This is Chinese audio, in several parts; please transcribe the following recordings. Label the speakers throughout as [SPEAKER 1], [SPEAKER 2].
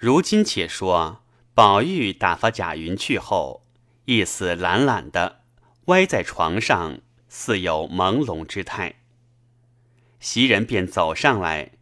[SPEAKER 1] 如今且说，宝玉打发贾云去后，意思懒懒的歪在床上，似有朦胧之态。袭人便走上来，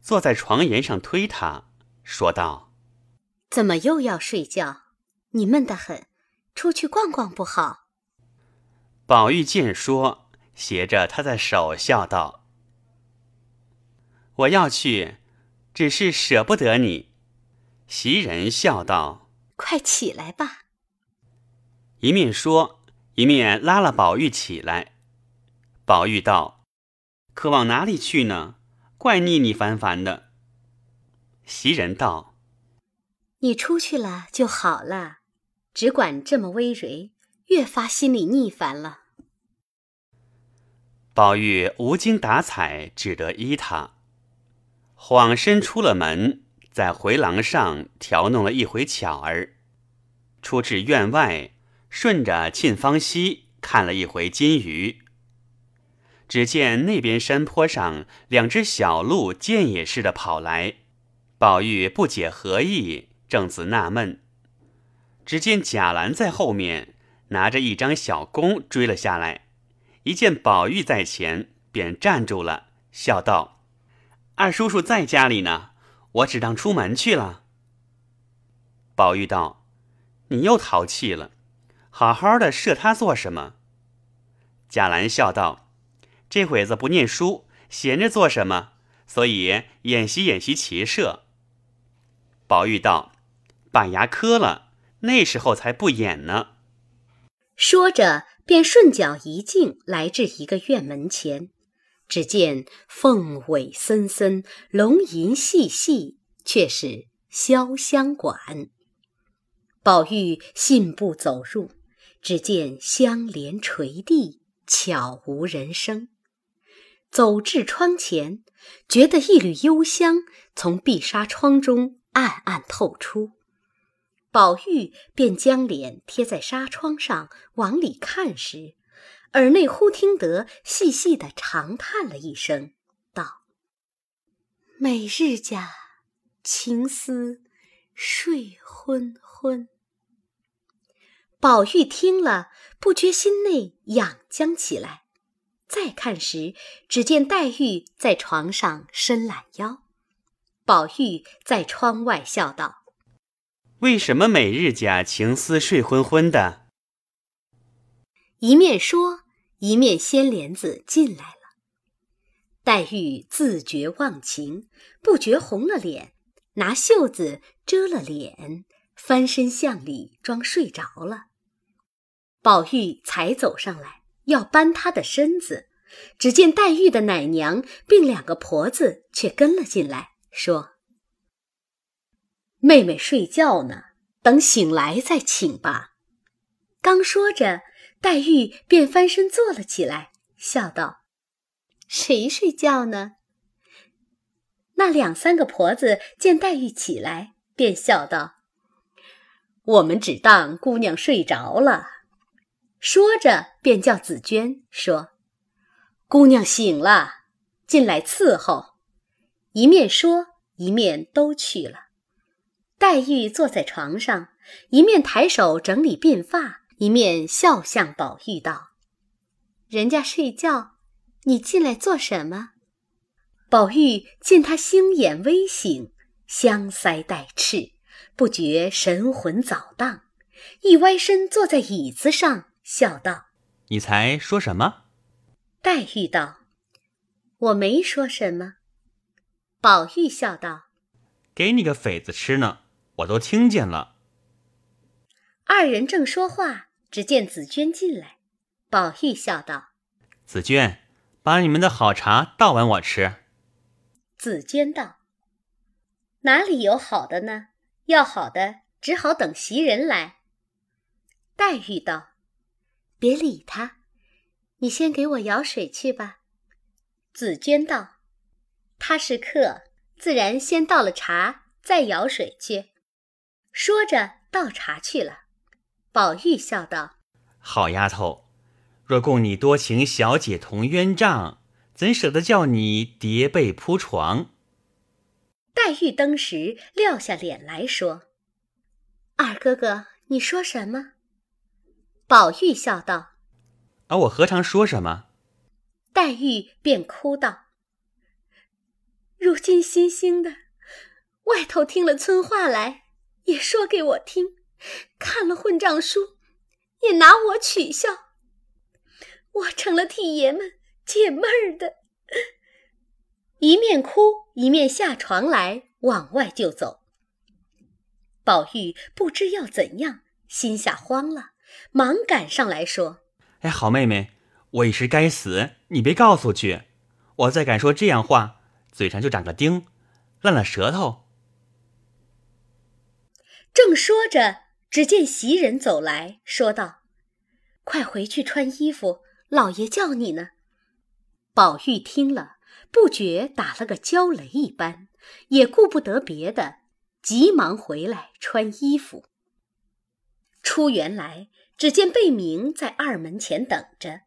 [SPEAKER 1] 坐在床沿上推他，说道：“
[SPEAKER 2] 怎么又要睡觉？你闷得很，出去逛逛不好。”
[SPEAKER 1] 宝玉见说，携着他的手笑道：“我要去，只是舍不得你。”袭人笑道：“
[SPEAKER 2] 快起来吧。”
[SPEAKER 1] 一面说，一面拉了宝玉起来。宝玉道：“可往哪里去呢？怪腻腻烦烦的。”袭人道：“
[SPEAKER 2] 你出去了就好了，只管这么微蕤，越发心里腻烦了。”
[SPEAKER 1] 宝玉无精打采，只得依他，晃身出了门。在回廊上调弄了一回巧儿，出至院外，顺着沁芳溪看了一回金鱼。只见那边山坡上两只小鹿箭也似的跑来，宝玉不解何意，正自纳闷，只见贾兰在后面拿着一张小弓追了下来，一见宝玉在前，便站住了，笑道：“二叔叔在家里呢。”我只当出门去了。宝玉道：“你又淘气了，好好的射他做什么？”贾兰笑道：“这会子不念书，闲着做什么？所以演习演习骑射。”宝玉道：“把牙磕了，那时候才不演呢。”
[SPEAKER 2] 说着，便顺脚一径来至一个院门前。只见凤尾森森，龙吟细细，却是潇湘馆。宝玉信步走入，只见香帘垂地，悄无人声。走至窗前，觉得一缕幽香从碧纱窗中暗暗透出。宝玉便将脸贴在纱窗上，往里看时。耳内忽听得细细的长叹了一声，道：“每日家情思睡昏昏。”宝玉听了，不觉心内痒僵起来。再看时，只见黛玉在床上伸懒腰。宝玉在窗外笑道：“
[SPEAKER 1] 为什么每日家情思睡昏昏的？”
[SPEAKER 2] 一面说。一面掀帘子进来了，黛玉自觉忘情，不觉红了脸，拿袖子遮了脸，翻身向里装睡着了。宝玉才走上来要搬她的身子，只见黛玉的奶娘并两个婆子却跟了进来，说：“妹妹睡觉呢，等醒来再请吧。”刚说着。黛玉便翻身坐了起来，笑道：“谁睡觉呢？”那两三个婆子见黛玉起来，便笑道：“我们只当姑娘睡着了。”说着，便叫紫娟说：“姑娘醒了，进来伺候。”一面说，一面都去了。黛玉坐在床上，一面抬手整理鬓发。一面笑向宝玉道：“人家睡觉，你进来做什么？”宝玉见他星眼微醒，香腮带赤，不觉神魂早荡，一歪身坐在椅子上，笑道：“
[SPEAKER 1] 你才说什么？”
[SPEAKER 2] 黛玉道：“我没说什么。”宝玉笑道：“
[SPEAKER 1] 给你个匪子吃呢，我都听见了。”
[SPEAKER 2] 二人正说话。只见紫娟进来，宝玉笑道：“
[SPEAKER 1] 紫娟，把你们的好茶倒碗我吃。”
[SPEAKER 2] 紫娟道：“哪里有好的呢？要好的，只好等袭人来。”黛玉道：“别理他，你先给我舀水去吧。”紫娟道：“他是客，自然先倒了茶，再舀水去。”说着倒茶去了。宝玉笑道：“
[SPEAKER 1] 好丫头，若供你多情小姐同鸳帐，怎舍得叫你叠被铺床？”
[SPEAKER 2] 黛玉登时撂下脸来说：“二哥哥，你说什么？”宝玉笑道：“
[SPEAKER 1] 而我何尝说什么？”
[SPEAKER 2] 黛玉便哭道：“如今新兴的，外头听了村话来，也说给我听；看了混账书，也拿我取笑。我成了替爷们解闷儿的。”一面哭一面下床来往外就走。宝玉不知要怎样，心下慌了，忙赶上来说：“
[SPEAKER 1] 哎，好妹妹，我一时该死，你别告诉去。我再敢说这样话，嘴上就长个钉，烂了舌头。”
[SPEAKER 2] 正说着，只见袭人走来说道：“快回去穿衣服，老爷叫你呢。”宝玉听了。不觉打了个焦雷一般，也顾不得别的，急忙回来穿衣服。出园来，只见贝明在二门前等着。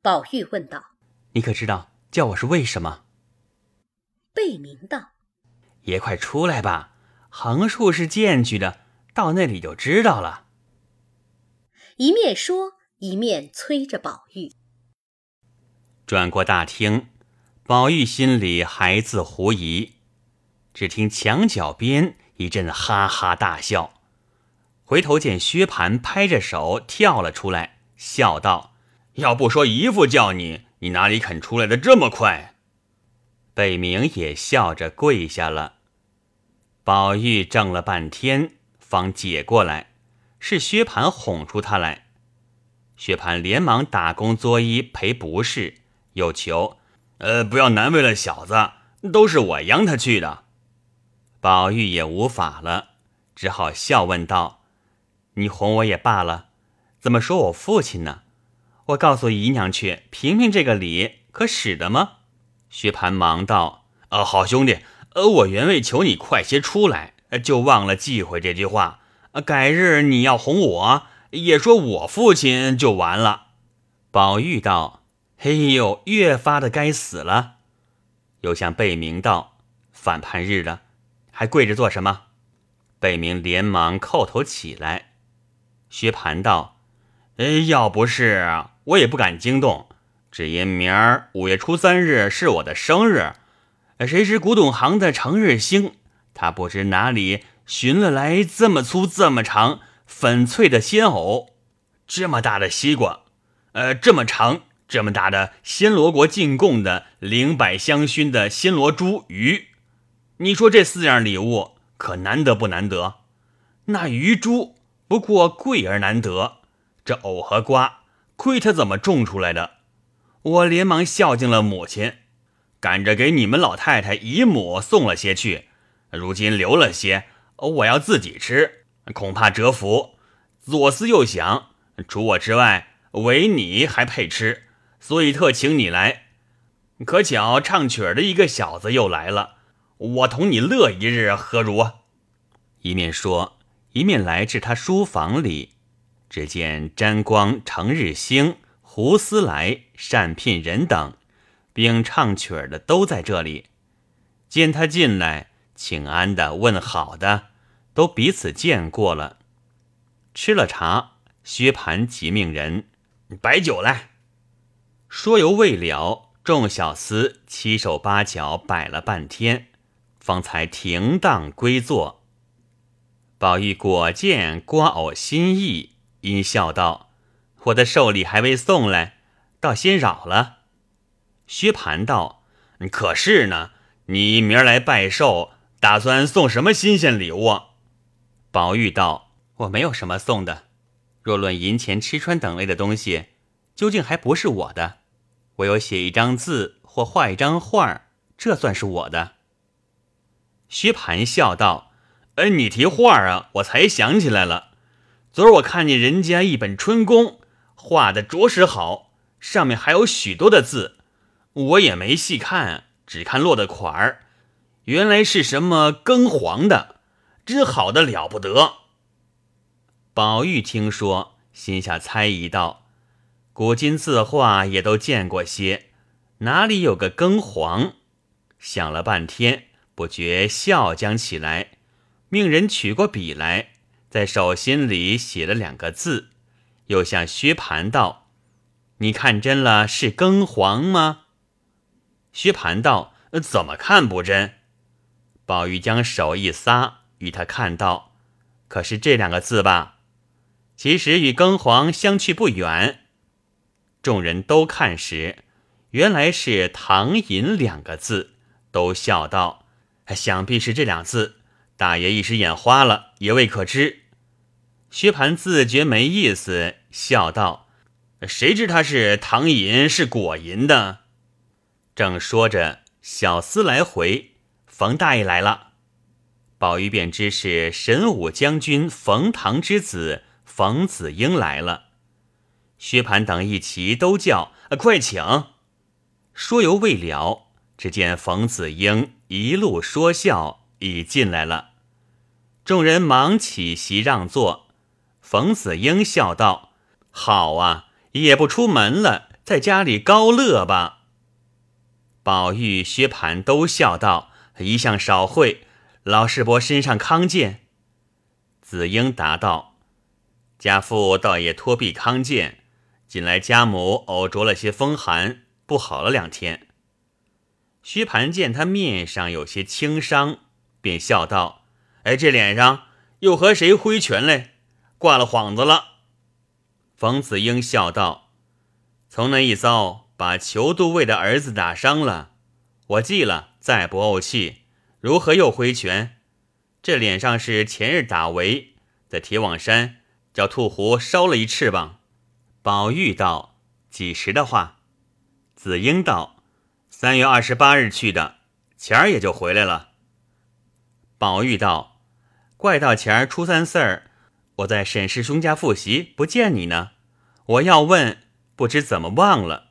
[SPEAKER 2] 宝玉问道：“
[SPEAKER 1] 你可知道叫我是为什么？”
[SPEAKER 2] 贝明道：“
[SPEAKER 1] 爷快出来吧，横竖是荐举的，到那里就知道了。”
[SPEAKER 2] 一面说，一面催着宝玉。
[SPEAKER 1] 转过大厅。宝玉心里还自狐疑，只听墙角边一阵哈哈大笑，回头见薛蟠拍着手跳了出来，笑道：“要不说姨父叫你，你哪里肯出来的这么快？”北明也笑着跪下了。宝玉怔了半天，方解过来，是薛蟠哄出他来。薛蟠连忙打工作揖赔不是，又求。呃，不要难为了小子，都是我央他去的。宝玉也无法了，只好笑问道：“你哄我也罢了，怎么说我父亲呢？我告诉姨娘去评评这个理，可使得吗？”薛蟠忙道：“呃，好兄弟，呃，我原为求你快些出来，就忘了忌讳这句话。改日你要哄我，也说我父亲就完了。”宝玉道。哎呦，越发的该死了！又向贝明道：“反叛日的，还跪着做什么？”贝明连忙叩头起来。薛蟠道：“哎，要不是我也不敢惊动，只因明儿五月初三日是我的生日。谁知古董行的成日星，他不知哪里寻了来这么粗、这么长、粉脆的鲜藕，这么大的西瓜，呃，这么长。”这么大的暹罗国进贡的灵柏香薰的暹罗珠鱼，你说这四样礼物可难得不难得？那鱼珠不过贵而难得，这藕和瓜亏他怎么种出来的？我连忙孝敬了母亲，赶着给你们老太太姨母送了些去，如今留了些，我要自己吃，恐怕折福。左思右想，除我之外，唯你还配吃。所以特请你来，可巧唱曲儿的一个小子又来了，我同你乐一日，何如？一面说，一面来至他书房里，只见沾光、成日兴、胡思来、单聘人等，并唱曲儿的都在这里。见他进来，请安的、问好的，都彼此见过了。吃了茶，薛蟠即命人摆酒来。说犹未了，众小厮七手八脚摆了半天，方才停当归坐。宝玉果见瓜藕心意，因笑道：“我的寿礼还未送来，倒先扰了。”薛蟠道：“可是呢，你明儿来拜寿，打算送什么新鲜礼物？”宝玉道：“我没有什么送的，若论银钱、吃穿等类的东西，究竟还不是我的。”我有写一张字或画一张画，这算是我的。薛蟠笑道：“哎，你提画啊，我才想起来了。昨儿我看见人家一本春宫，画的着实好，上面还有许多的字，我也没细看，只看落的款儿，原来是什么庚黄的，真好的了不得。”宝玉听说，心下猜疑道。古今字画也都见过些，哪里有个庚黄？想了半天，不觉笑将起来，命人取过笔来，在手心里写了两个字，又向薛蟠道：“你看真了是庚黄吗？”薛蟠道：“怎么看不真？”宝玉将手一撒，与他看到，可是这两个字吧？其实与庚黄相去不远。众人都看时，原来是“唐寅”两个字，都笑道：“想必是这两字。”大爷一时眼花了，也未可知。薛蟠自觉没意思，笑道：“谁知他是唐寅，是果寅的？”正说着，小厮来回，冯大爷来了。宝玉便知是神武将军冯唐之子冯子英来了。薛蟠等一齐都叫：“快请！”说犹未了，只见冯子英一路说笑，已进来了。众人忙起席让座。冯子英笑道：“好啊，也不出门了，在家里高乐吧。”宝玉、薛蟠都笑道：“一向少会，老世伯身上康健。”子英答道：“家父倒也托臂康健，近来家母偶着了些风寒，不好了两天。”薛蟠见他面上有些轻伤，便笑道：“哎，这脸上又和谁挥拳嘞？挂了幌子了。”冯子英笑道：“从那一遭。”把裘都尉的儿子打伤了，我记了，再不怄气，如何又挥拳？这脸上是前日打围，在铁网山叫兔狐烧了一翅膀。宝玉道：“几时的话？”子英道：“三月二十八日去的，前儿也就回来了。”宝玉道：“怪到前儿初三四儿，我在沈氏兄家复习，不见你呢。我要问，不知怎么忘了。”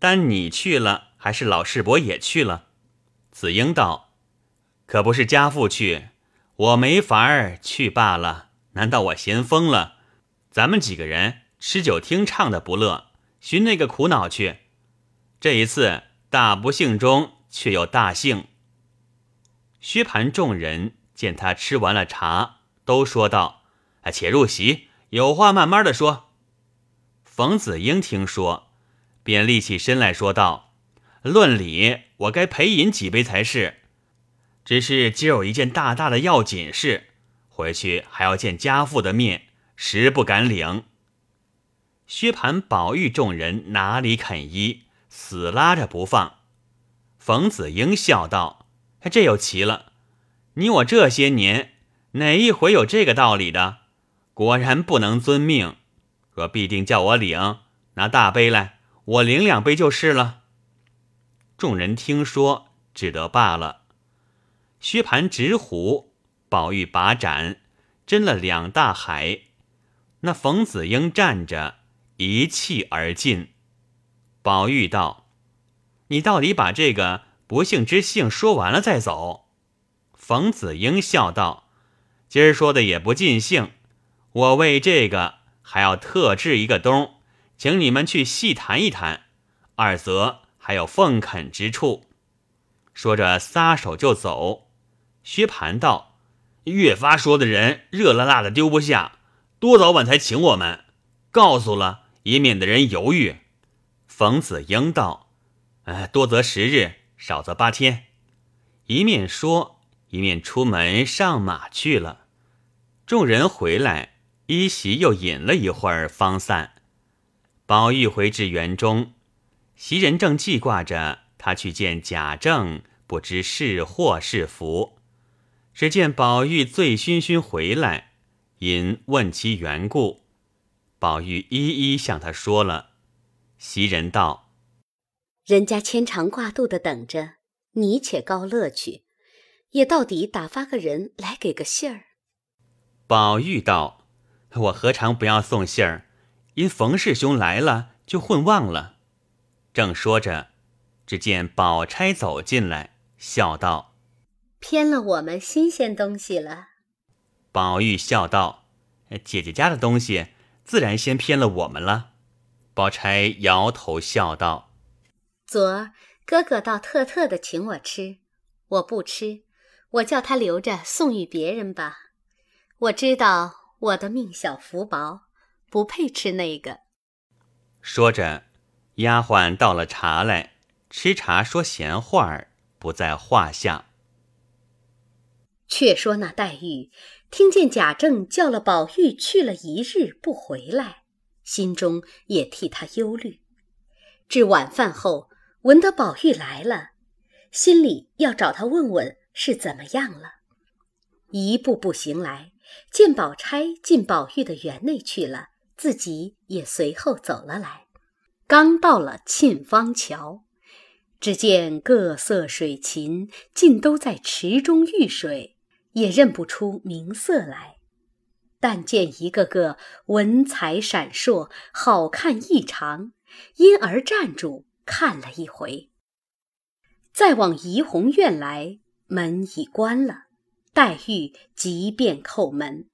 [SPEAKER 1] 但你去了，还是老世伯也去了？子英道：“可不是家父去，我没法儿去罢了。难道我闲疯了？咱们几个人吃酒听唱的不乐，寻那个苦恼去。这一次大不幸中却有大幸。”薛蟠众人见他吃完了茶，都说道：“啊，且入席，有话慢慢的说。”冯子英听说。便立起身来说道：“论理，我该陪饮几杯才是。只是今儿有一件大大的要紧事，回去还要见家父的面，实不敢领。”薛蟠、宝玉众人哪里肯依，死拉着不放。冯子英笑道：“这又奇了，你我这些年哪一回有这个道理的？果然不能遵命。若必定叫我领，拿大杯来。”我领两杯就是了。众人听说，只得罢了。薛蟠执壶，宝玉把盏，斟了两大海。那冯子英站着，一气而尽。宝玉道：“你到底把这个不幸之幸说完了再走。”冯子英笑道：“今儿说的也不尽兴，我为这个还要特制一个东。”请你们去细谈一谈，二则还有奉恳之处。说着撒手就走。薛蟠道：“越发说的人热辣辣的丢不下，多早晚才请我们？告诉了，也免得人犹豫。”冯子英道：“哎，多则十日，少则八天。”一面说，一面出门上马去了。众人回来，依席又饮了一会儿，方散。宝玉回至园中，袭人正记挂着他去见贾政，不知是祸是福。只见宝玉醉醺醺回来，因问其缘故，宝玉一一向他说了。袭人道：“
[SPEAKER 2] 人家牵肠挂肚的等着你，且高乐去，也到底打发个人来给个信儿。”
[SPEAKER 1] 宝玉道：“我何尝不要送信儿？”因冯氏兄来了，就混忘了。正说着，只见宝钗走进来，笑道：“
[SPEAKER 2] 偏了我们新鲜东西了。”
[SPEAKER 1] 宝玉笑道：“姐姐家的东西，自然先偏了我们了。”宝钗摇头笑道：“
[SPEAKER 2] 昨儿哥哥倒特特的请我吃，我不吃，我叫他留着送与别人吧。我知道我的命小福薄，不配吃那个。
[SPEAKER 1] 说着，丫鬟倒了茶来，吃茶说闲话儿，不在话下。
[SPEAKER 2] 却说那黛玉听见贾政叫了宝玉去了一日不回来，心中也替他忧虑。至晚饭后，闻得宝玉来了，心里要找他问问是怎么样了。一步步行来，见宝钗进宝玉的园内去了，自己也随后走了来。刚到了沁芳桥，只见各色水禽尽都在池中浴水。也认不出名色来，但见一个个文采闪烁，好看异常，因而站住看了一回。再往怡红院来，门已关了，黛玉即便叩门，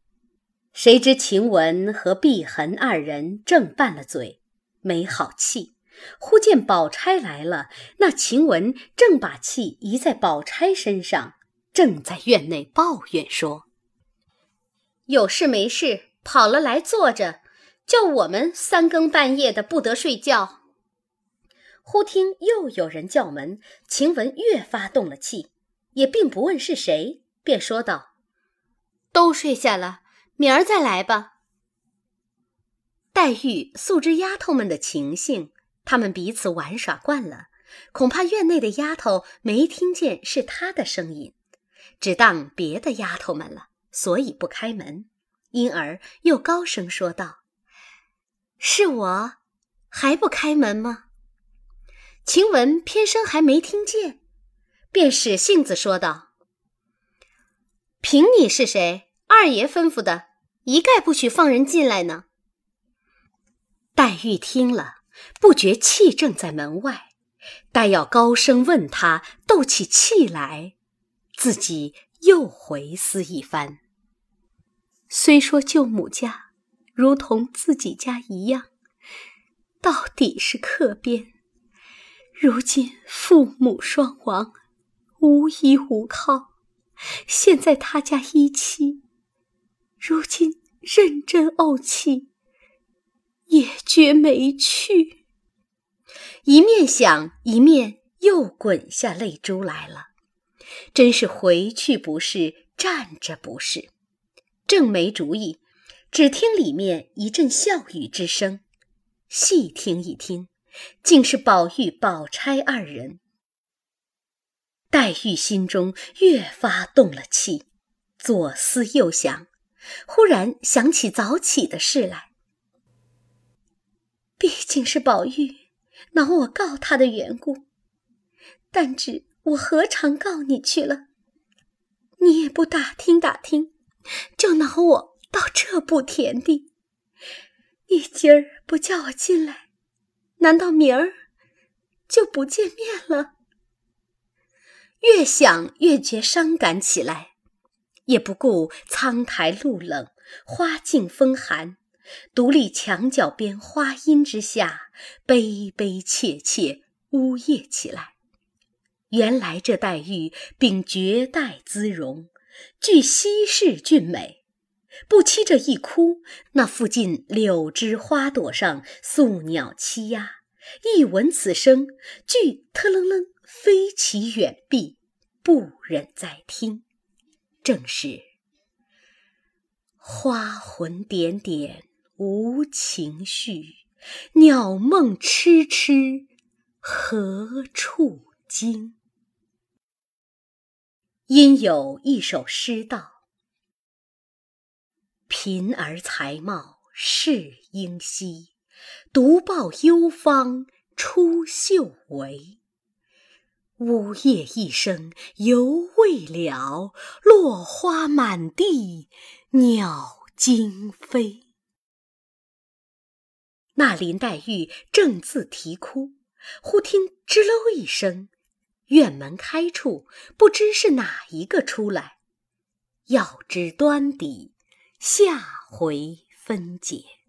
[SPEAKER 2] 谁知晴雯和碧痕二人正拌了嘴，没好气。忽见宝钗来了，那晴雯正把气移在宝钗身上。正在院内抱怨说：“有事没事跑了来坐着，叫我们三更半夜的不得睡觉。”忽听又有人叫门，晴雯越发动了气，也并不问是谁，便说道：“都睡下了，明儿再来吧。”黛玉素知丫头们的情性，她们彼此玩耍惯了，恐怕院内的丫头没听见是她的声音。只当别的丫头们了，所以不开门，因而又高声说道：“是我，还不开门吗？”晴雯偏生还没听见，便使性子说道：“凭你是谁，二爷吩咐的，一概不许放人进来呢。”黛玉听了，不觉气正在门外，待要高声问他，斗起气来。自己又回思一番。虽说舅母家如同自己家一样，到底是客边。如今父母双亡，无依无靠，现在他家一妻，如今认真怄气，也觉没趣。一面想，一面又滚下泪珠来了。真是回去不是，站着不是，正没主意，只听里面一阵笑语之声，细听一听，竟是宝玉、宝钗二人。黛玉心中越发动了气，左思右想，忽然想起早起的事来。毕竟是宝玉恼我告他的缘故，但只。我何尝告你去了？你也不打听打听，就恼我到这步田地。你今儿不叫我进来，难道明儿就不见面了？越想越觉伤感起来，也不顾苍苔露冷，花径风寒，独立墙角边花荫之下，悲悲切切呜咽起来。原来这黛玉秉绝代姿容，具稀世俊美，不期这一哭，那附近柳枝花朵上宿鸟栖鸦，一闻此声，俱特楞楞飞起远避，不忍再听。正是花魂点点无情绪，鸟梦痴痴何处惊？因有一首诗道：“贫儿才貌是英稀，独抱幽芳出绣围。呜咽一声犹未了，落花满地鸟惊飞。”那林黛玉正自啼哭，忽听吱喽一声。院门开处，不知是哪一个出来。要知端底，下回分解。